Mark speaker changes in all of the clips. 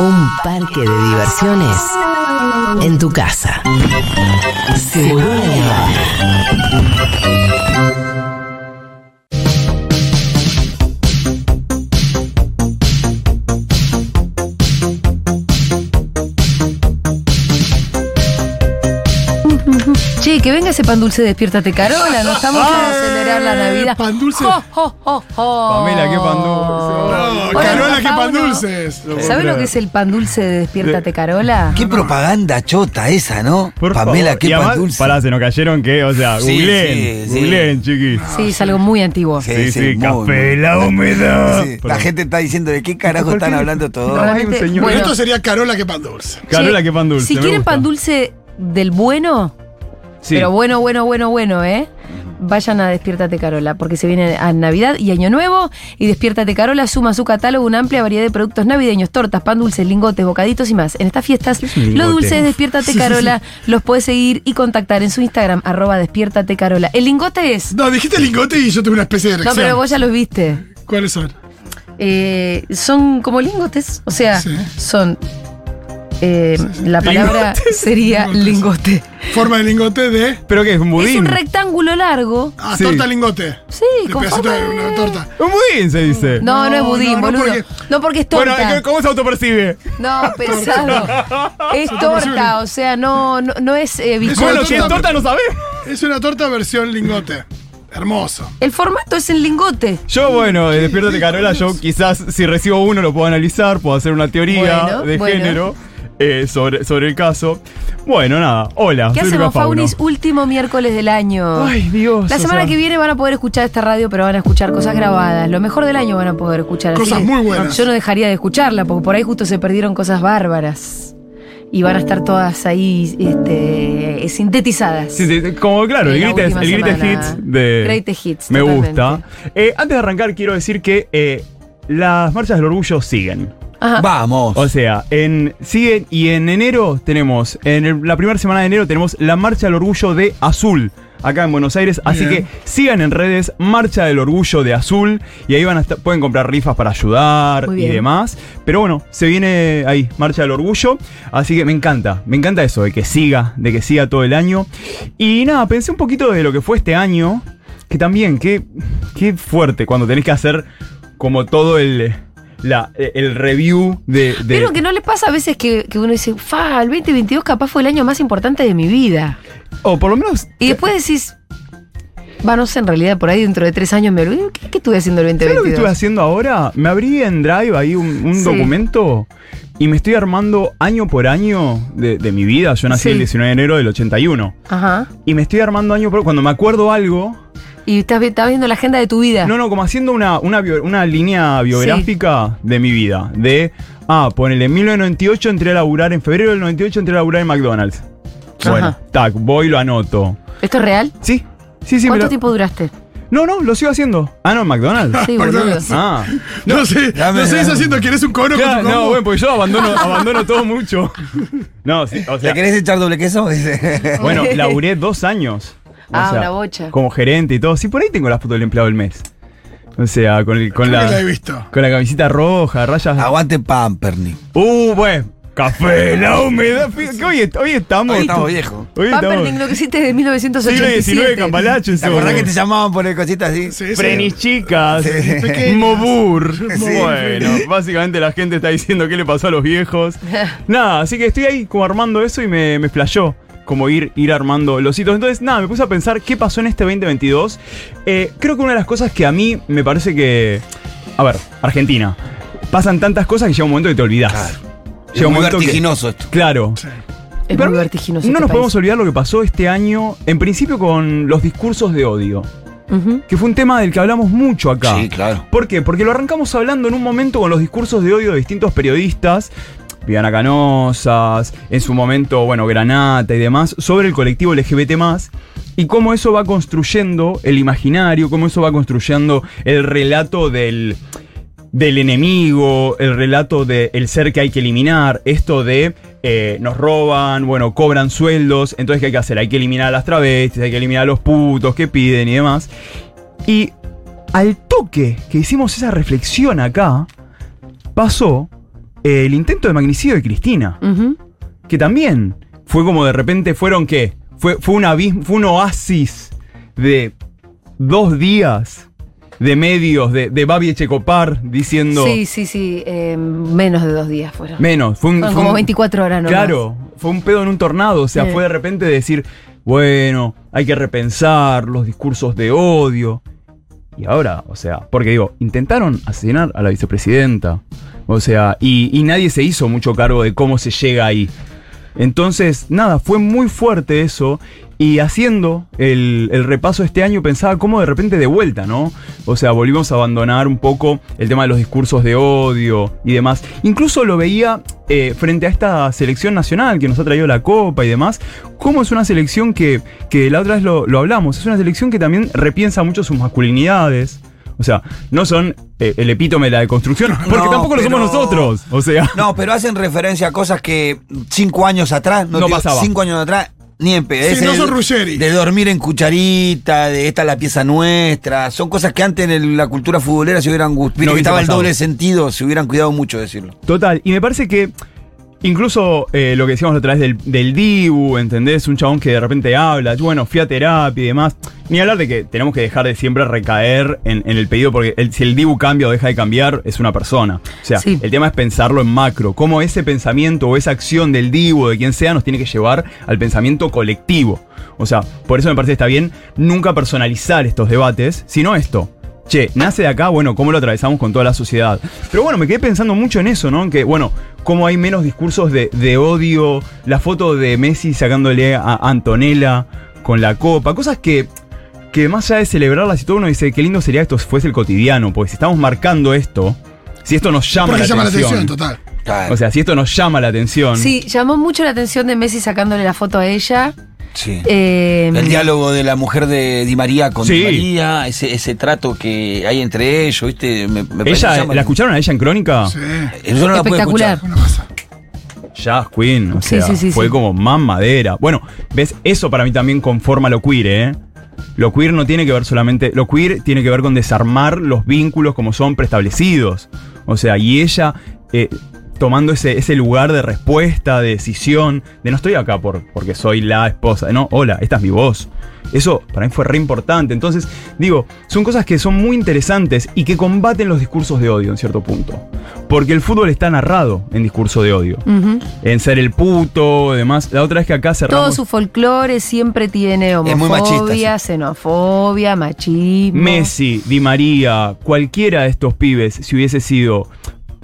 Speaker 1: Un parque de diversiones en tu casa. Seguro
Speaker 2: Che, que venga ese pan dulce, despiértate Carola, no estamos para celebrar la Navidad.
Speaker 3: pan dulce.
Speaker 2: Jo, jo, jo, jo.
Speaker 4: Pamela, qué pan dulce.
Speaker 3: No, Carola, qué pan dulces.
Speaker 2: ¿Sabes lo que es el pan dulce de despiértate Carola?
Speaker 5: Qué propaganda chota esa, ¿no?
Speaker 4: Por
Speaker 5: Pamela,
Speaker 4: favor.
Speaker 5: qué
Speaker 4: y además,
Speaker 5: pan dulce.
Speaker 4: Pará, se nos cayeron que, o sea,
Speaker 5: Sí,
Speaker 4: googleen,
Speaker 5: sí, sí.
Speaker 4: googleen, chiquis.
Speaker 2: Sí, es algo muy antiguo.
Speaker 5: Sí,
Speaker 4: Sí,
Speaker 5: muy,
Speaker 4: café, la humedad.
Speaker 5: Sí, La
Speaker 4: Perdón.
Speaker 5: gente está diciendo de qué carajo
Speaker 4: ¿Por
Speaker 5: están hablando todos.
Speaker 4: No,
Speaker 2: Realmente,
Speaker 4: hay un señor.
Speaker 2: bueno,
Speaker 3: Esto sería Carola, qué pan dulce.
Speaker 4: Carola, qué pan dulce.
Speaker 2: Si
Speaker 4: me
Speaker 2: quieren
Speaker 4: gusta.
Speaker 2: pan dulce del bueno,
Speaker 4: Sí.
Speaker 2: pero bueno, bueno, bueno, bueno, ¿eh? Vayan a Despiértate Carola, porque se viene a Navidad y Año Nuevo. Y Despiértate Carola suma a su catálogo una amplia variedad de productos navideños, tortas, pan dulces, lingotes, bocaditos y más. En estas fiestas,
Speaker 4: es
Speaker 2: los dulces de Despiértate Carola los puedes seguir y contactar en su Instagram, arroba Despiértate Carola. El lingote es.
Speaker 3: No, dijiste lingote y yo tuve una especie de
Speaker 2: No,
Speaker 3: reacción.
Speaker 2: pero vos ya los viste.
Speaker 3: ¿Cuáles son?
Speaker 2: Eh, son como lingotes, o sea, son. Eh, la palabra
Speaker 3: Lingotes.
Speaker 2: sería
Speaker 3: Lingotes.
Speaker 2: lingote.
Speaker 3: Forma de lingote de.
Speaker 4: ¿Pero qué es? ¿Un
Speaker 2: Es
Speaker 4: budín?
Speaker 2: un rectángulo largo.
Speaker 3: Ah,
Speaker 4: Sí.
Speaker 3: torta lingote.
Speaker 2: Sí,
Speaker 3: De
Speaker 2: con
Speaker 3: pedacito
Speaker 2: forma
Speaker 3: de una torta.
Speaker 4: Un budín se dice.
Speaker 2: No, no, es
Speaker 3: No,
Speaker 2: budín,
Speaker 3: no, no,
Speaker 2: boludo.
Speaker 3: porque-
Speaker 2: No, porque es
Speaker 4: bueno,
Speaker 2: torta.
Speaker 4: ¿cómo se autopercibe?
Speaker 2: No, pesado. es torta, o sea, no, no, no es eh, bizcocho.
Speaker 4: Bueno, si es
Speaker 3: torta.
Speaker 4: torta no sabemos.
Speaker 3: Es una torta versión lingote. Hermoso.
Speaker 2: El formato es el lingote.
Speaker 4: Yo, bueno, de Despiértate Carola, yo quizás si recibo uno lo puedo analizar, puedo hacer una teoría
Speaker 2: Bueno,
Speaker 4: de
Speaker 2: bueno.
Speaker 4: género eh, sobre, sobre el caso. Bueno, nada, hola.
Speaker 2: ¿Qué
Speaker 4: soy
Speaker 2: hacemos,
Speaker 4: Lucas.
Speaker 2: Faunis? Último miércoles del año.
Speaker 4: Ay, Dios.
Speaker 2: La
Speaker 4: o
Speaker 2: semana
Speaker 4: sea,
Speaker 2: que viene van a poder escuchar esta radio, pero van a escuchar cosas grabadas. Lo mejor del año van a poder escuchar.
Speaker 3: Cosas muy buenas.
Speaker 2: Yo no dejaría de escucharla, porque por ahí justo se perdieron cosas bárbaras. Y van a estar todas ahí este, sintetizadas.
Speaker 4: Sí, sí, como claro, el greatest, el hits de.
Speaker 2: Greatest hits,
Speaker 4: Me
Speaker 2: totalmente.
Speaker 4: gusta. Eh, antes de arrancar, quiero decir que eh, las marchas del orgullo siguen.
Speaker 2: Ajá.
Speaker 5: Vamos.
Speaker 4: O sea, en, siguen y en enero tenemos, en el- la primera semana de enero tenemos la Marcha del Orgullo de Azul. Acá en Buenos Aires, así
Speaker 3: Bien.
Speaker 4: que sigan en redes Marcha del Orgullo de Azul y ahí van a estar- pueden comprar rifas para ayudar
Speaker 2: Muy
Speaker 4: y
Speaker 2: bien.
Speaker 4: demás. Pero bueno, se viene ahí Marcha del Orgullo, así que me encanta, me encanta eso de que siga, de que siga todo el año. Y nada, pensé un poquito de lo que fue este año, que también, qué, qué fuerte cuando tenés que hacer como todo el, la- el review de... de
Speaker 2: Pero que no le pasa a veces que, que uno dice, fa, el 2022 capaz fue el año más importante de mi vida.
Speaker 4: o por lo menos...
Speaker 2: Y después decís, va, no sé, en realidad por ahí dentro de tres años me olvido, ¿qué, qué estuve haciendo el
Speaker 4: ¿Sabes lo que
Speaker 2: 2022?
Speaker 4: estuve haciendo ahora? Me abrí en Drive ahí un, un
Speaker 2: Sí.
Speaker 4: documento y me estoy armando año por año de, de mi vida. Yo nací
Speaker 2: Sí.
Speaker 4: el 19 de enero del 81.
Speaker 2: Ajá.
Speaker 4: Y me estoy armando año por Cuando me acuerdo algo,
Speaker 2: Y estás, vi- estás viendo la agenda de tu vida.
Speaker 4: no, no, como haciendo una, una, bio- una línea biográfica de mi vida. De, ah, ponele, en 1998 entré a laburar, en febrero del 98 entré a laburar en McDonald's. Bueno,
Speaker 2: Ajá.
Speaker 4: tac, voy y lo anoto.
Speaker 2: ¿Esto es real?
Speaker 4: Sí, sí, sí.
Speaker 2: ¿Cuánto
Speaker 4: lo-
Speaker 2: tiempo duraste?
Speaker 4: No, no, lo sigo haciendo. Ah, no, en McDonald's.
Speaker 2: Sí, boludo.
Speaker 3: McDonald's.
Speaker 4: Ah.
Speaker 3: No, sé, no sé, eso haciendo que eres un cono
Speaker 4: Claro,
Speaker 3: con tu
Speaker 4: no, bueno, porque yo abandono, abandono todo mucho. No, sí, o
Speaker 5: ¿Le
Speaker 4: sea,
Speaker 5: querés echar doble queso? Dice.
Speaker 4: bueno, laburé dos años. O
Speaker 2: Ah,
Speaker 4: sea,
Speaker 2: una bocha.
Speaker 4: Como gerente y todo. Sí, por ahí tengo la foto del empleado del mes. O sea, con, el, con, la,
Speaker 3: la he visto.
Speaker 4: con la camisita roja, rayas.
Speaker 5: Aguante Pamperni.
Speaker 4: Uh, bueno. Café, la humedad. fíjate que hoy, est- hoy estamos.
Speaker 5: Hoy estamos viejos.
Speaker 4: Hoy estamos.
Speaker 2: lo que hiciste de
Speaker 4: Siglo
Speaker 2: 1987.
Speaker 4: XIX, Cambalache.
Speaker 5: ¿Te acordás que te llamaban por el cositas así?
Speaker 3: Sí, sí.
Speaker 4: Frenis chicas,
Speaker 3: Pequeños.
Speaker 4: Mobur.
Speaker 5: Sí.
Speaker 4: Bueno, básicamente la gente está diciendo qué le pasó a los viejos. nada, así que estoy ahí como armando eso y me, me flashó. Como ir, ir armando los hitos. Entonces, nada, me puse a pensar qué pasó en este 2022. Eh, creo que una de las cosas que a mí me parece que. A ver, Argentina. Pasan tantas cosas que llega un momento que te olvidas.
Speaker 5: Claro. Es
Speaker 4: Llega un
Speaker 5: muy
Speaker 4: momento que-
Speaker 5: vertiginoso esto.
Speaker 4: Claro.
Speaker 3: Sí.
Speaker 2: Es
Speaker 4: Pero
Speaker 2: muy vertiginoso.
Speaker 4: No
Speaker 2: este
Speaker 4: nos
Speaker 2: país.
Speaker 4: podemos olvidar lo que pasó este año, en principio con los discursos de odio, que fue un tema del que hablamos mucho acá.
Speaker 5: Sí, claro.
Speaker 4: ¿Por qué? Porque lo arrancamos hablando en un momento con los discursos de odio de distintos periodistas, Viviana en su momento, bueno, Granata y demás, sobre el colectivo LGBT y cómo eso va construyendo el imaginario, cómo eso va construyendo el relato del, del enemigo, el relato del ser que hay que eliminar, esto de eh, nos roban, bueno, cobran sueldos, entonces ¿qué hay que hacer? Hay que eliminar a las travestis, hay que eliminar a los putos que piden y demás. Y al toque que hicimos esa reflexión acá, pasó eh, el intento de magnicidio de Cristina, que también fue como de repente fueron qué? Fue, fue, un abismo, fue un oasis de dos días de medios de, de Babi Echecopar diciendo
Speaker 2: Sí, sí, sí. eh, menos de dos días fueron.
Speaker 4: menos. Fue un, fue
Speaker 2: como
Speaker 4: un-
Speaker 2: 24 horas, ¿no?
Speaker 4: Claro, fue un pedo en un tornado. O sea, fue de repente decir, bueno, hay que repensar los discursos de odio. Y ahora, o sea, porque digo, intentaron asesinar a la vicepresidenta. O sea, y, nadie se hizo mucho cargo de cómo se llega ahí. Entonces, nada, fue muy fuerte eso. Y haciendo el, el repaso este año pensaba cómo de repente de vuelta, ¿no? O sea, volvimos a abandonar un poco el tema de los discursos de odio y demás. Incluso lo veía eh, frente a esta selección nacional que nos ha traído la Copa y demás, cómo es una selección que, que la otra vez lo, lo hablamos, es una selección que también repiensa mucho sus masculinidades. O sea, no son eh, el epítome de la deconstrucción, porque
Speaker 5: No,
Speaker 4: tampoco lo somos nosotros. O sea,
Speaker 5: No, pero hacen referencia a cosas que cinco años atrás, no,
Speaker 4: No
Speaker 5: te-
Speaker 4: pasaba.
Speaker 5: Cinco años atrás, ni en pedo.
Speaker 3: Sí, no
Speaker 5: de-
Speaker 3: son Ruggeri.
Speaker 5: De dormir en cucharita, de esta es la pieza nuestra. Son cosas que antes en la cultura futbolera se hubieran gustado.
Speaker 4: No
Speaker 5: estaba el doble sentido, se hubieran cuidado mucho de decirlo.
Speaker 4: Total, y me parece que incluso eh, lo que decíamos otra vez del, del Dibu, ¿entendés? Un chabón que de repente habla, bueno, fui a terapia y demás. Ni hablar de que tenemos que dejar de siempre recaer en, en el pedido, porque el- si el Dibu cambia o deja de cambiar, es una persona. O sea,
Speaker 2: Sí.
Speaker 4: el tema es pensarlo en macro, cómo ese pensamiento o esa acción del Dibu o de quien sea nos tiene que llevar al pensamiento colectivo. O sea, por eso me parece que está bien nunca personalizar estos debates, sino esto. Che, nace de acá, bueno, ¿cómo lo atravesamos con toda la sociedad? Pero bueno, me quedé pensando mucho en eso, ¿no? En que, bueno, cómo hay menos discursos de, de odio, la foto de Messi sacándole a Antonella con la copa, cosas que, que más allá de celebrarlas y todo, uno dice, qué lindo sería esto si fuese el cotidiano, porque si estamos marcando esto, si esto nos llama,
Speaker 3: Porque
Speaker 4: la,
Speaker 3: llama la
Speaker 4: atención,
Speaker 3: total.
Speaker 4: O sea, si esto nos llama la atención.
Speaker 2: Sí, llamó mucho la atención de Messi sacándole la foto a ella.
Speaker 5: Sí.
Speaker 2: Eh,
Speaker 5: El diálogo de la mujer de Di María con
Speaker 4: Sí.
Speaker 5: Di María, ese, ese trato que hay entre ellos, ¿viste? Me, me parece
Speaker 4: ella, ¿La escucharon a ella en Crónica?
Speaker 3: Sí.
Speaker 5: Yo no la pude
Speaker 2: Espectacular.
Speaker 5: escuchar.
Speaker 4: Jazz Queen, o
Speaker 2: Sí,
Speaker 4: sea,
Speaker 2: sí, sí,
Speaker 4: fue
Speaker 2: sí.
Speaker 4: como más madera. Bueno, ves, eso para mí también conforma lo queer, ¿eh? Lo queer no tiene que ver solamente. Lo queer tiene que ver con desarmar los vínculos como son preestablecidos. O sea, y ella eh, tomando ese, ese lugar de respuesta, de decisión, de no estoy acá por, porque soy la esposa. No, hola, esta es mi voz. Eso para mí fue re importante. Entonces, digo, son cosas que son muy interesantes y que combaten los discursos de odio en cierto punto. Porque el fútbol está narrado en discurso de odio. En ser el puto, demás. La otra vez que acá
Speaker 2: Todo
Speaker 4: cerramos.
Speaker 2: su folclore siempre tiene
Speaker 5: Es muy machista,
Speaker 2: homofobia, xenofobia, machismo.
Speaker 4: Messi, Di María, cualquiera de estos pibes, si hubiese sido.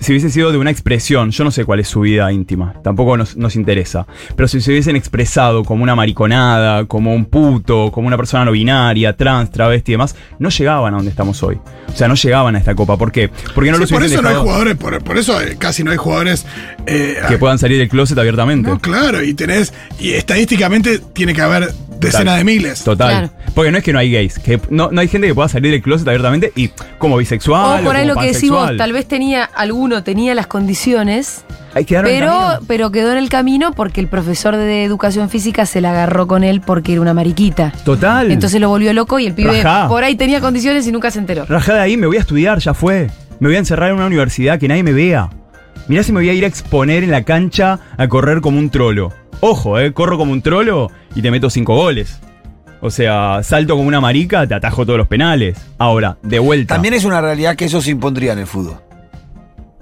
Speaker 4: Si hubiese sido de una expresión, yo no sé cuál es su vida íntima, tampoco nos, nos interesa. Pero si se hubiesen expresado como una mariconada, como un puto, como una persona no binaria, trans, travesti y demás, no llegaban a donde estamos hoy. O sea, no llegaban a esta copa. ¿Por qué? Porque no
Speaker 3: Sí,
Speaker 4: los
Speaker 3: por eso no hay jugadores, por, por eso eh, casi no hay jugadores eh,
Speaker 4: que puedan salir del closet abiertamente.
Speaker 3: No, claro, y tenés, y estadísticamente tiene que haber decenas de miles.
Speaker 4: Total.
Speaker 2: Claro.
Speaker 4: Porque no es que no hay gays, que no, no hay gente que pueda salir del closet abiertamente y como bisexual.
Speaker 2: O por ahí
Speaker 4: como
Speaker 2: lo que decís vos,
Speaker 4: pansexual.
Speaker 2: tal vez tenía, alguno tenía las condiciones,
Speaker 4: Hay que
Speaker 2: pero, pero quedó en el camino porque el profesor de educación física se la agarró con él porque era una mariquita.
Speaker 4: Total.
Speaker 2: Entonces lo volvió loco y el pibe
Speaker 4: Rajá.
Speaker 2: por ahí tenía condiciones y nunca se enteró.
Speaker 4: Rajá de ahí, me voy a estudiar, ya fue. Me voy a encerrar en una universidad que nadie me vea. Mirá si me voy a ir a exponer en la cancha a correr como un trolo. Ojo, eh, corro como un trolo y te meto cinco goles. O sea, salto como una marica, te atajo todos los penales. Ahora, de vuelta.
Speaker 5: También es una realidad que eso se impondría en el fútbol.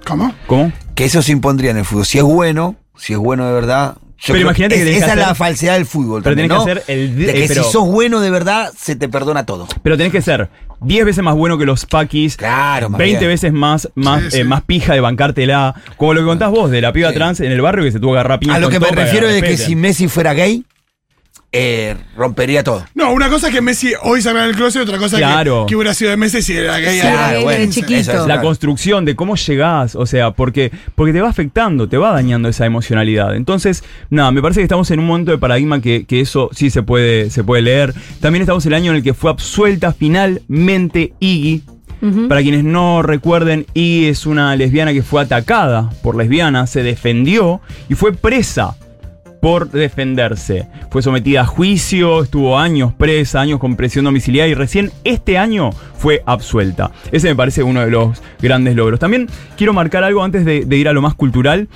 Speaker 3: ¿Cómo?
Speaker 4: ¿Cómo?
Speaker 5: Que eso se impondría en el fútbol. Si es bueno, si es bueno de verdad. Yo
Speaker 4: Pero imagínate que que
Speaker 5: esa es la falsedad del fútbol.
Speaker 4: Pero
Speaker 5: también,
Speaker 4: tenés que hacer el-
Speaker 5: De
Speaker 4: eh,
Speaker 5: que
Speaker 4: pero-
Speaker 5: si sos bueno de verdad, se te perdona todo.
Speaker 4: Pero tenés que ser 10 veces más bueno que los paquis.
Speaker 5: Claro, más
Speaker 4: 20
Speaker 5: bien.
Speaker 4: veces más, más,
Speaker 3: Sí, sí.
Speaker 4: eh, más pija de bancártela. Como lo que contás vos, de la piba
Speaker 5: Sí.
Speaker 4: trans en el barrio que se tuvo que agarrar
Speaker 5: A lo que me refiero es que si Messi fuera gay, eh, rompería todo.
Speaker 3: No, una cosa es que Messi hoy salga del closet, otra cosa
Speaker 4: Claro.
Speaker 3: que, que hubiera sido de Messi si era era
Speaker 2: gay
Speaker 5: bueno, eso
Speaker 4: La
Speaker 5: Claro.
Speaker 4: construcción de cómo llegás, o sea, porque, porque te va afectando, te va dañando esa emocionalidad. Entonces, nada, me parece que estamos en un momento de paradigma que, que eso sí se puede, se puede leer. También estamos en el año en el que fue absuelta finalmente Iggy. Para quienes no recuerden, Iggy es una lesbiana que fue atacada por lesbianas, se defendió y fue presa por defenderse. Fue sometida a juicio, estuvo años presa, años con presión domiciliaria y recién este año fue absuelta. Ese me parece uno de los grandes logros. También quiero marcar algo antes de, de ir a lo más cultural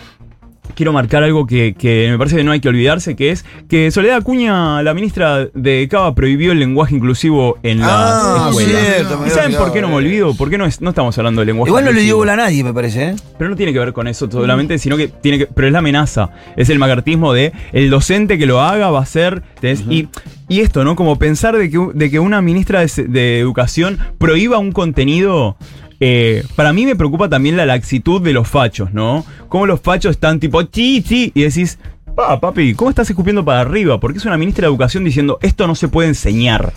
Speaker 4: quiero marcar algo que, que me parece que no hay que olvidarse, que es que Soledad Acuña, la ministra de Cava, prohibió el lenguaje inclusivo en las
Speaker 5: Ah,
Speaker 4: escuelas.
Speaker 5: cierto,
Speaker 4: ¿Y saben por qué no me
Speaker 5: de
Speaker 4: olvido? ¿Por qué no, es- no estamos hablando del lenguaje
Speaker 5: Igual no le dio bola a nadie, me parece, ¿eh?
Speaker 4: Pero no tiene que ver con eso solamente, sino que tiene que. Pero es la amenaza. Es el macartismo de el docente que lo haga va a ser. tenés- y, y esto, ¿no? Como pensar de que, de que una ministra de, de educación prohíba un contenido. Eh, para mí me preocupa también la laxitud de los fachos, ¿no? Cómo los fachos están tipo chi, chi, y decís, pa, papi, ¿cómo estás escupiendo para arriba? Porque es una ministra de educación diciendo, esto no se puede enseñar.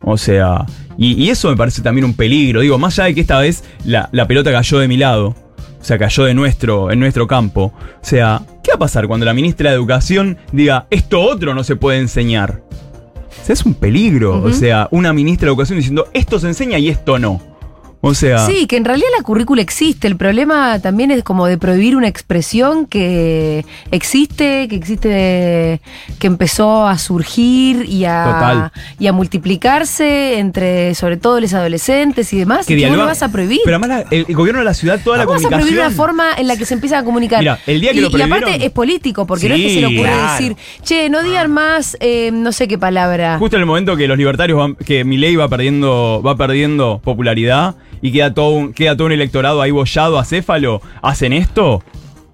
Speaker 4: O sea, y, y eso me parece también un peligro. Digo, más allá de que esta vez la, la pelota cayó de mi lado, o sea, cayó de nuestro, en nuestro campo. O sea, ¿qué va a pasar cuando la ministra de Educación diga, esto otro no se puede enseñar? O sea, es un peligro. O sea, una ministra de Educación diciendo, esto se enseña y esto no. O sea,
Speaker 2: Sí, que en realidad la currícula existe. El problema también es como de prohibir una expresión que existe, que existe, que empezó a surgir y a, y a multiplicarse entre, sobre todo, los adolescentes y demás.
Speaker 4: que
Speaker 2: ¿Y ¿Cómo lo vas a prohibir?
Speaker 4: Pero además la- el, gobierno de la ciudad, toda la
Speaker 2: ¿Cómo vas a
Speaker 4: comunicación.
Speaker 2: prohibir una forma en la que se empiezan a comunicar?
Speaker 4: Mira, el día que
Speaker 2: y,
Speaker 4: lo
Speaker 2: y aparte
Speaker 4: prohibieron-
Speaker 2: es político, porque no es que se le ocurre
Speaker 5: claro.
Speaker 2: decir, che, no digan más, eh, no sé qué palabra.
Speaker 4: Justo en el momento que los libertarios van, que Milei va perdiendo, va perdiendo popularidad y queda todo un, queda todo un electorado ahí bollado, acéfalo, hacen esto,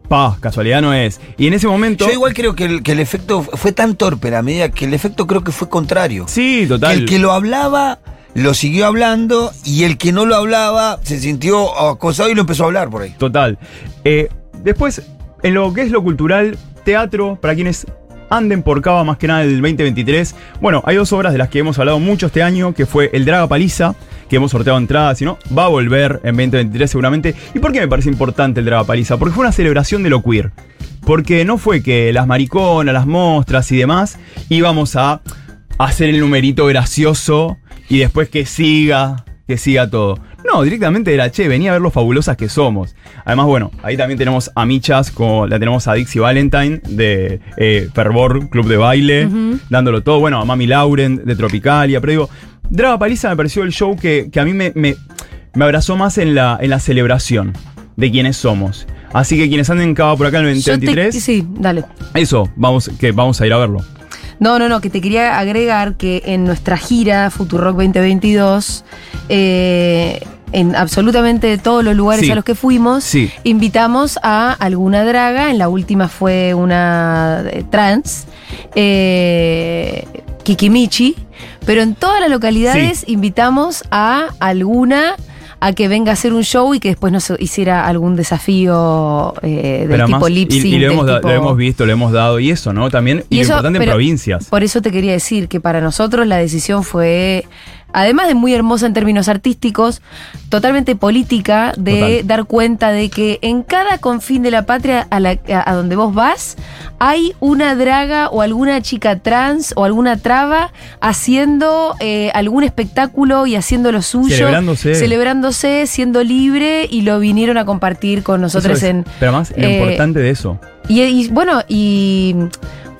Speaker 4: pa, casualidad no es. Y en ese momento.
Speaker 5: Yo igual creo que el, que el efecto fue tan torpe a la medida que el efecto creo que fue contrario.
Speaker 4: Sí,
Speaker 5: Que
Speaker 4: total.
Speaker 5: el que lo hablaba lo siguió hablando y el que no lo hablaba se sintió acosado y lo empezó a hablar por ahí.
Speaker 4: Total. Eh, después, en lo que es lo cultural, teatro, para quienes anden por Cava más que nada el 2023. Bueno, hay dos obras de las que hemos hablado mucho este año, que fue El Draga Paliza, que hemos sorteado entradas, si no, va a volver en 2023 seguramente. ¿Y por qué me parece importante el Draga Paliza? Porque fue una celebración de lo queer. Porque no fue que las mariconas, las mostras y demás íbamos a hacer el numerito gracioso y después que siga, que siga todo. No, directamente era, che, venía a ver lo fabulosas que somos. Además, bueno, ahí también tenemos a Michas, como la tenemos a Dixie Valentine de eh, Fervor, Club de Baile, dándolo todo. Bueno, a Mami Lauren de Tropicalia, pero digo, Draga Paliza me pareció el show que, que a mí me, me, me abrazó más en la, en la celebración de quienes somos. Así que quienes anden en Cava por acá en el
Speaker 2: Yo te-
Speaker 4: 2023,
Speaker 2: sí, dale.
Speaker 4: eso, vamos, que vamos a ir a verlo.
Speaker 2: No, no, no, que te quería agregar que en nuestra gira Futurock 2022, eh, en absolutamente todos los lugares
Speaker 4: Sí.
Speaker 2: a los que fuimos,
Speaker 4: Sí.
Speaker 2: invitamos a alguna draga. En la última fue una eh, trans, eh, Kikimichi, pero en todas las localidades invitamos a alguna a que venga a hacer un show y que después nos hiciera algún desafío eh, del
Speaker 4: Pero
Speaker 2: tipo
Speaker 4: además,
Speaker 2: lip
Speaker 4: y,
Speaker 2: sync.
Speaker 4: y lo, hemos da-
Speaker 2: tipo-
Speaker 4: lo hemos visto, lo hemos dado, y eso, ¿no? También, y, lo
Speaker 2: eso,
Speaker 4: importante en
Speaker 2: pero
Speaker 4: provincias.
Speaker 2: Por eso te quería decir que para nosotros la decisión fue, además de muy hermosa en términos artísticos, totalmente política de
Speaker 4: Total.
Speaker 2: dar cuenta de que en cada confín de la patria a, la, a- donde vos vas, hay una draga o alguna chica trans o alguna traba haciendo eh, algún espectáculo y haciendo lo suyo.
Speaker 4: Celebrándose.
Speaker 2: Celebrándose, siendo libre y lo vinieron a compartir con nosotros
Speaker 4: es.
Speaker 2: en...
Speaker 4: Pero además, lo
Speaker 2: eh,
Speaker 4: importante de eso.
Speaker 2: y, y, bueno, y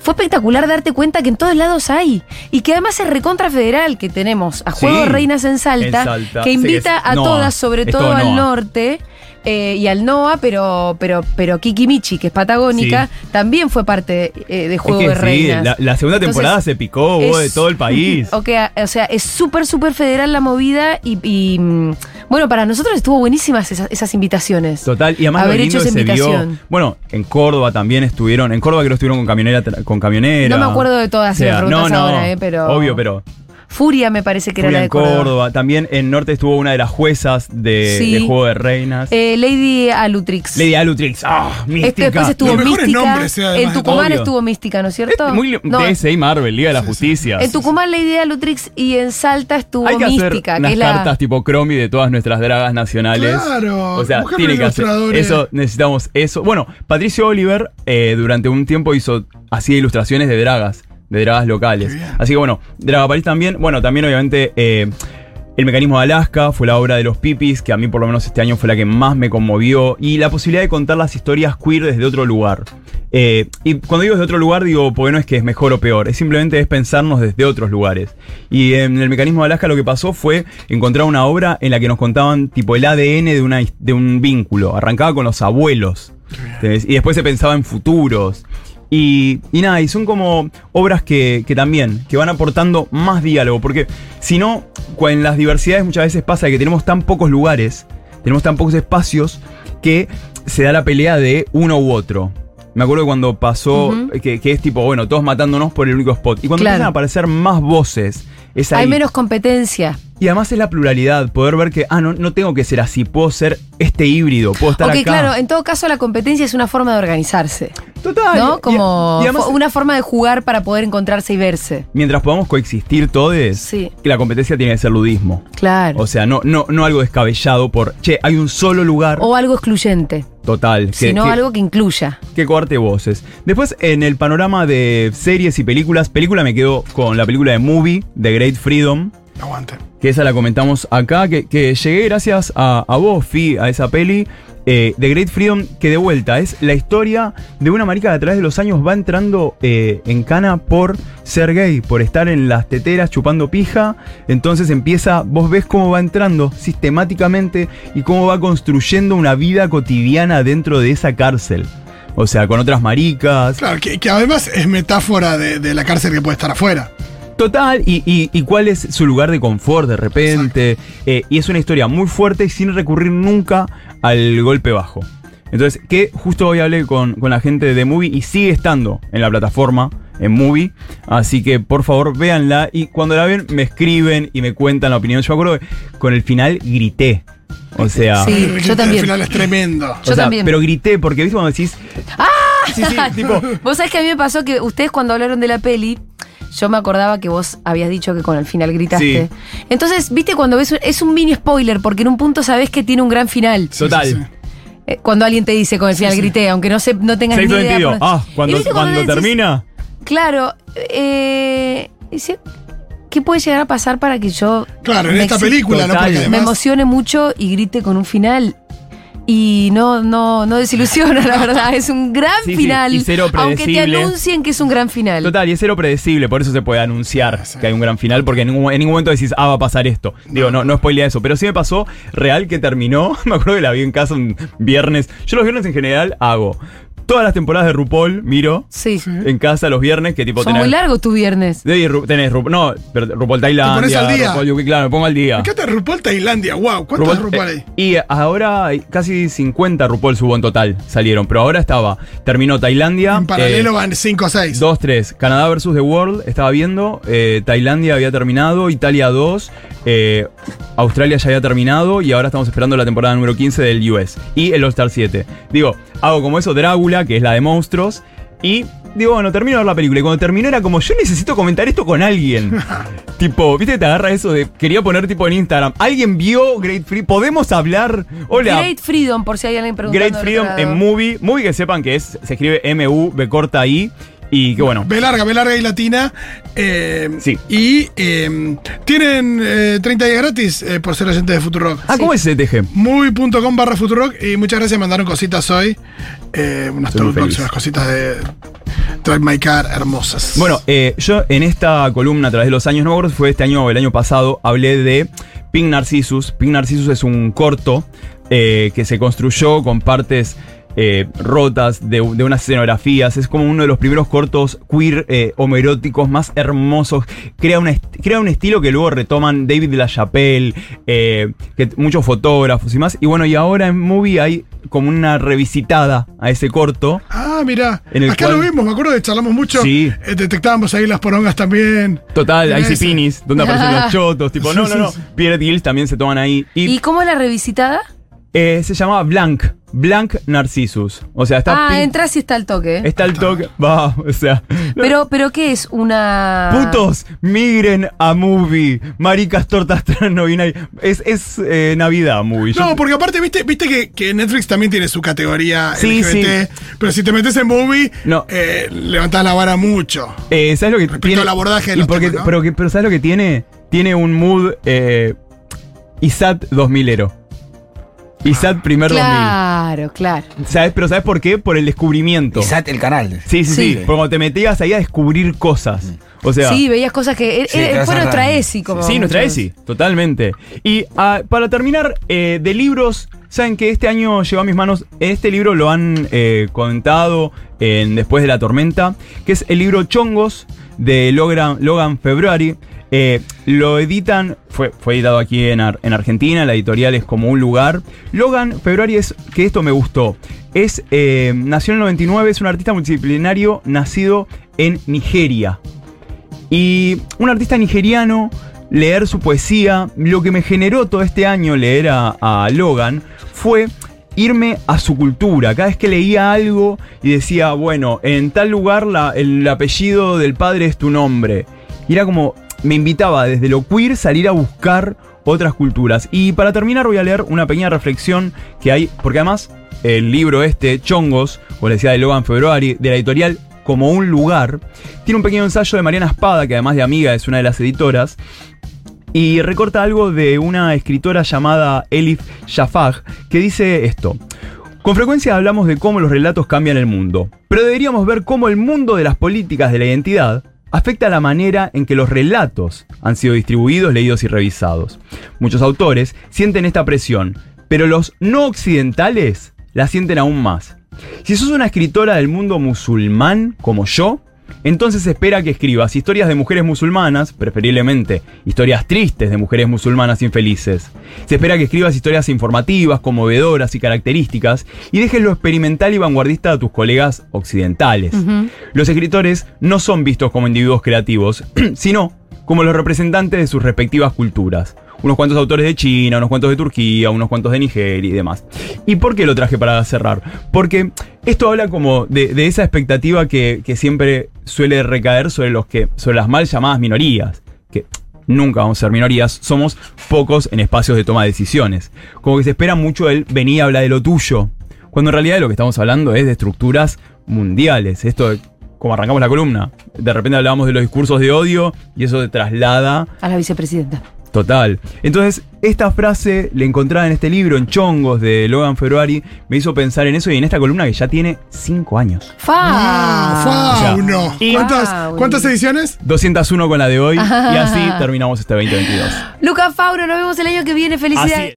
Speaker 2: fue espectacular darte cuenta que en todos lados hay. Y que además es recontra federal que tenemos a Juego
Speaker 4: Sí,
Speaker 2: de Reinas en Salta,
Speaker 4: en Salta.
Speaker 2: que invita a todas, sobre todo al norte. Eh, y al NOA, pero, pero, pero Kiki Michi, que es patagónica, también fue parte eh, de Juego
Speaker 4: es que
Speaker 2: de
Speaker 4: sí,
Speaker 2: Reinas.
Speaker 4: la, la segunda
Speaker 2: Entonces,
Speaker 4: temporada se picó vos, de todo el país.
Speaker 2: Ok, o sea, es súper, súper federal la movida y, y, mm, bueno, para nosotros estuvo buenísimas esas, esas invitaciones.
Speaker 4: Total, y además
Speaker 2: Haber
Speaker 4: lo lindo
Speaker 2: hecho esa
Speaker 4: se vio. Bueno, en Córdoba también estuvieron. En Córdoba creo que estuvieron con camionera, con camionera.
Speaker 2: No me acuerdo de todas, si me preguntas
Speaker 4: no, no,
Speaker 2: ahora, eh, pero-
Speaker 4: Obvio, pero.
Speaker 2: Furia me parece que era la de
Speaker 4: en
Speaker 2: Córdoba.
Speaker 4: Córdoba. También en Norte estuvo una de las juezas de,
Speaker 2: Sí.
Speaker 4: de Juego de Reinas.
Speaker 2: Eh, Lady Alutrix.
Speaker 4: Lady Alutrix. ¡Ah! mística.
Speaker 2: Este después estuvo
Speaker 3: Los mejores
Speaker 2: Mística.
Speaker 3: nombres, eh, además
Speaker 2: en Tucumán estuvo Mística, ¿no es cierto?
Speaker 4: Es muy
Speaker 2: No,
Speaker 4: Marvel, Liga de la Justicia.
Speaker 2: en Tucumán Lady Alutrix y en Salta estuvo
Speaker 4: Hay que hacer
Speaker 2: Mística, que
Speaker 4: unas
Speaker 2: es la.
Speaker 4: cartas tipo Cromi de todas nuestras dragas nacionales.
Speaker 3: Claro,
Speaker 4: O sea, tiene que hacer.
Speaker 3: ilustradores.
Speaker 4: Eso, necesitamos eso. Bueno, Patricio Oliver eh, durante un tiempo hizo así ilustraciones de dragas, de dragas locales. Así que bueno, Draga París también. Bueno, también obviamente. eh, El mecanismo de Alaska fue la obra de los Pipis, que a mí por lo menos este año fue la que más me conmovió, y la posibilidad de contar las historias queer desde otro lugar. Eh, y cuando digo desde otro lugar, digo, porque no es que es mejor o peor, es simplemente es pensarnos desde otros lugares. Y en el mecanismo de Alaska lo que pasó fue encontrar una obra en la que nos contaban tipo el ADN de, una, de un vínculo. Arrancaba con los abuelos. Y después se pensaba en futuros. Y, y nada, y son como obras que, que también, que van aportando más diálogo, porque si no, en las diversidades muchas veces pasa que tenemos tan pocos lugares, tenemos tan pocos espacios, que se da la pelea de uno u otro. Me acuerdo cuando pasó, que, que es tipo, bueno, todos matándonos por el único spot. Y cuando
Speaker 2: Claro.
Speaker 4: empiezan a aparecer más voces, es ahí.
Speaker 2: Hay menos competencia.
Speaker 4: Y además es la pluralidad, poder ver que, ah, no, no tengo que ser así, puedo ser este híbrido, puedo estar
Speaker 2: Ok,
Speaker 4: acá.
Speaker 2: claro, en todo caso la competencia es una forma de organizarse.
Speaker 4: Total.
Speaker 2: ¿No? Como
Speaker 4: y
Speaker 2: fo- una forma de jugar para poder encontrarse y verse.
Speaker 4: Mientras podamos coexistir todos,
Speaker 2: Sí.
Speaker 4: que la competencia tiene que ser ludismo.
Speaker 2: Claro.
Speaker 4: O sea, no, no, no algo descabellado por, che, hay un solo lugar
Speaker 2: O algo excluyente,
Speaker 4: total. Que,
Speaker 2: sino
Speaker 4: que-
Speaker 2: algo que incluya.
Speaker 4: que coarte voces. Después, en el panorama de series y películas, película me quedo con la película de Movie, The Great Freedom,
Speaker 3: Aguante.
Speaker 4: que esa la comentamos acá, que, que llegué gracias a, a vos, Fi, a esa peli. eh, The Great Freedom, que de vuelta es la historia de una marica que a través de los años va entrando eh, en cana por ser gay, por estar en las teteras chupando pija. Entonces empieza, vos ves cómo va entrando sistemáticamente y cómo va construyendo una vida cotidiana dentro de esa cárcel. O sea, con otras maricas.
Speaker 3: Claro, que, que además es metáfora de, de la cárcel que puede estar afuera.
Speaker 4: Total, y, y- y cuál es su lugar de confort de repente. Eh, y es una historia muy fuerte sin recurrir nunca al golpe bajo. Entonces, que justo hoy hablé con, con la gente de The Movie y sigue estando en la plataforma, en Movie. Así que por favor véanla y cuando la ven me escriben y me cuentan la opinión. Yo me acuerdo que con el final grité. O sea,
Speaker 2: Sí,
Speaker 3: El-
Speaker 2: yo
Speaker 3: el
Speaker 2: también.
Speaker 3: final es tremendo.
Speaker 4: o
Speaker 2: yo
Speaker 4: sea,
Speaker 2: también.
Speaker 4: pero grité porque viste cuando decís. ¡Ah! Sí, sí, tipo.
Speaker 2: Vos sabés que a mí me pasó que ustedes cuando hablaron de la peli, yo me acordaba que vos habías dicho que con el final gritaste. Entonces, viste cuando ves, un- es un mini spoiler, porque en un punto sabés que tiene un gran final.
Speaker 4: Total.
Speaker 3: sí, sí.
Speaker 2: Eh, cuando alguien te dice con el final grité, aunque no, se, no tengas ni idea. por-
Speaker 4: Ah, cuando, cuando
Speaker 2: decís,
Speaker 4: termina.
Speaker 2: Claro, eh, dice, ¿qué puede llegar a pasar para que yo
Speaker 3: Claro, en
Speaker 2: me
Speaker 3: esta película, ¿no? Porque
Speaker 2: me
Speaker 3: además.
Speaker 2: emocione mucho y grite con un final? Y no, no, no desilusiona, la verdad. Es un gran
Speaker 4: Sí, sí,
Speaker 2: final.
Speaker 4: y cero
Speaker 2: aunque te anuncien que es un gran final.
Speaker 4: Total, y es cero predecible, por eso se puede anunciar
Speaker 3: Sí.
Speaker 4: que hay un gran final, porque en ningún, en ningún momento decís, ah, va a pasar esto. Digo, no, no spoilea eso, pero sí me pasó real que terminó, me acuerdo que la vi en casa un viernes. Yo los viernes en general hago todas las temporadas de RuPaul, miro,
Speaker 2: Sí.
Speaker 4: en casa los viernes, que tipo
Speaker 2: Son muy largos tu viernes.
Speaker 4: Sí, Ru- tenés Ru- no, pero RuPaul Tailandia,
Speaker 3: pones al día.
Speaker 4: RuPaul UK, claro, me pongo al día.
Speaker 3: Me encanta RuPaul Tailandia, wow. ¿Cuántos
Speaker 4: RuPaul-
Speaker 3: RuPaul
Speaker 4: eh,
Speaker 3: hay?
Speaker 4: y ahora casi 50 RuPaul subo en total salieron, pero ahora estaba, terminó Tailandia.
Speaker 3: En paralelo
Speaker 4: eh,
Speaker 3: van 5 o 6.
Speaker 4: 2, 3. Canadá versus The World, estaba viendo. eh, Tailandia había terminado. Italia 2. eh, Australia ya había terminado. Y ahora estamos esperando la temporada número 15 del US. Y el All-Star 7. Digo, hago como eso Drácula, que es la de monstruos. Y digo, bueno, termino de ver la película. Y cuando terminó era como, yo necesito comentar esto con alguien. tipo, viste, te agarra eso de. Quería poner tipo en Instagram. ¿Alguien vio Great Free? ¿Podemos hablar? Hola.
Speaker 2: Great Freedom, por si hay alguien preguntando.
Speaker 4: Great Freedom en. Movie. Movie que sepan que es, se escribe M-U, B corta I. Y que bueno.
Speaker 3: B larga, B larga y latina. eh,
Speaker 4: Sí.
Speaker 3: Y eh, tienen eh, 30 días gratis eh, por ser oyentes de Futurock.
Speaker 4: Ah, ¿cómo es ese TG?
Speaker 3: Movie.com barra Futurock. Y muchas gracias, mandaron cositas hoy. Eh, unas
Speaker 4: Estoy muy
Speaker 3: tote box,
Speaker 4: feliz.
Speaker 3: unas cositas de Drive My Car hermosas.
Speaker 4: Bueno, eh, yo en esta columna a través de los años, no me acuerdo fue este año o el año pasado, hablé de Pink Narcissus. Pink Narcissus es un corto eh, que se construyó con partes eh, rotas de, de unas escenografías. Es como uno de los primeros cortos queer eh, homoeróticos más hermosos. Crea, una est- crea un estilo que luego retoman David de la Chapelle, eh, que muchos fotógrafos y más. Y bueno, y ahora en Movie hay como una revisitada a ese corto.
Speaker 3: Ah, mira.
Speaker 4: En el
Speaker 3: Acá
Speaker 4: cual-
Speaker 3: lo vimos, me acuerdo de charlamos mucho.
Speaker 4: Sí.
Speaker 3: Eh, detectábamos ahí las porongas también.
Speaker 4: Total, Icy
Speaker 3: ese.
Speaker 4: Pinis, donde aparecen los chotos, tipo, no, no, no.
Speaker 3: Sí, sí.
Speaker 4: Pierre Gills también se toman ahí. Y,
Speaker 2: ¿Y cómo es la revisitada?
Speaker 4: Eh, se llamaba Blanc, Blanc Narcissus. O sea, está.
Speaker 2: ah, entras y está el toque. ¿eh?
Speaker 4: Está el toque. Va, o sea.
Speaker 2: Pero, pero ¿qué es? Una.
Speaker 4: Putos, migren a movie. Maricas tortas trans no binary. Es, es eh, Navidad movie. Yo-
Speaker 3: No, porque aparte, viste, viste que, que Netflix también tiene su categoría
Speaker 4: Sí,
Speaker 3: LGBT. Pero si te metes en movie,
Speaker 4: No.
Speaker 3: eh, levantás la vara mucho.
Speaker 4: eh, ¿Sabes lo que
Speaker 3: Respecto
Speaker 4: tiene?
Speaker 3: al abordaje de
Speaker 4: Y
Speaker 3: los
Speaker 4: porque-
Speaker 3: temas, ¿no?
Speaker 4: pero, que- pero ¿sabes lo que tiene? Tiene un mood. eh, ISAT 2000ero. ISAT primer
Speaker 2: Claro, claro.
Speaker 4: 2000. ¿Sabes? Pero ¿sabes por qué? Por el descubrimiento.
Speaker 5: Isat, el canal.
Speaker 4: Sí, sí, sí.
Speaker 2: Sí.
Speaker 4: Porque cuando te metías ahí a descubrir cosas. O sea,
Speaker 2: sí, veías cosas que.
Speaker 5: Sí,
Speaker 2: fue nuestra. ESI, como.
Speaker 4: Sí, nuestra ESI, totalmente. Y ah, para terminar, eh, de libros, saben que este año llegó a mis manos, este libro lo han eh, contado en Después de la Tormenta, que es el libro Chongos de Logan, Logan February. Eh, lo editan, fue, fue editado aquí en, en Argentina, la editorial es como un lugar. Logan February es, que esto me gustó, es, eh, nació en el 99, es un artista multidisciplinario nacido en Nigeria. Y un artista nigeriano, leer su poesía, lo que me generó todo este año leer a, Logan fue irme a su cultura. Cada vez que leía algo y decía, bueno, en tal lugar el apellido del padre es tu nombre. Y era como, me invitaba desde lo queer salir a buscar otras culturas. Y para terminar voy a leer una pequeña reflexión que hay, porque además el libro este, Chongos, o le decía de Logan February, de la editorial Como un lugar, tiene un pequeño ensayo de Mariana Espada, que además de amiga es una de las editoras, y recorta algo de una escritora llamada Elif Shafag, que dice esto. Con frecuencia hablamos de cómo los relatos cambian el mundo, pero deberíamos ver cómo el mundo de las políticas de la identidad afecta la manera en que los relatos han sido distribuidos, leídos y revisados. Muchos autores sienten esta presión, pero los no occidentales la sienten aún más. Si sos una escritora del mundo musulmán como yo, entonces se espera que escribas historias de mujeres musulmanas, preferiblemente historias tristes de mujeres musulmanas infelices. Se espera que escribas historias informativas, conmovedoras y características y dejes lo experimental y vanguardista a tus colegas occidentales. Los escritores no son vistos como individuos creativos, sino como los representantes de sus respectivas culturas. Unos cuantos autores de China, unos cuantos de Turquía, unos cuantos de Nigeria y demás. ¿Y por qué lo traje para cerrar? Porque esto habla como de, de esa expectativa que, que siempre suele recaer sobre los que. sobre las mal llamadas minorías. Que nunca vamos a ser minorías, somos pocos en espacios de toma de decisiones. Como que se espera mucho el venir a hablar de lo tuyo. Cuando en realidad lo que estamos hablando es de estructuras mundiales. Esto de- como arrancamos la columna. De repente hablábamos de los discursos de odio y eso te traslada
Speaker 2: A la vicepresidenta.
Speaker 4: Total. Entonces, esta frase la encontraba en este libro, en Chongos, de Logan February, me hizo pensar en eso y en esta columna que ya tiene 5 años.
Speaker 2: ¡Fa!
Speaker 3: Ah, fauno.
Speaker 4: y-
Speaker 3: ¿Cuántas. ¿Cuántas ediciones?
Speaker 4: 201 con la de hoy y así terminamos este 2022.
Speaker 2: Luca Fauro, nos vemos el año que viene. Felicidades.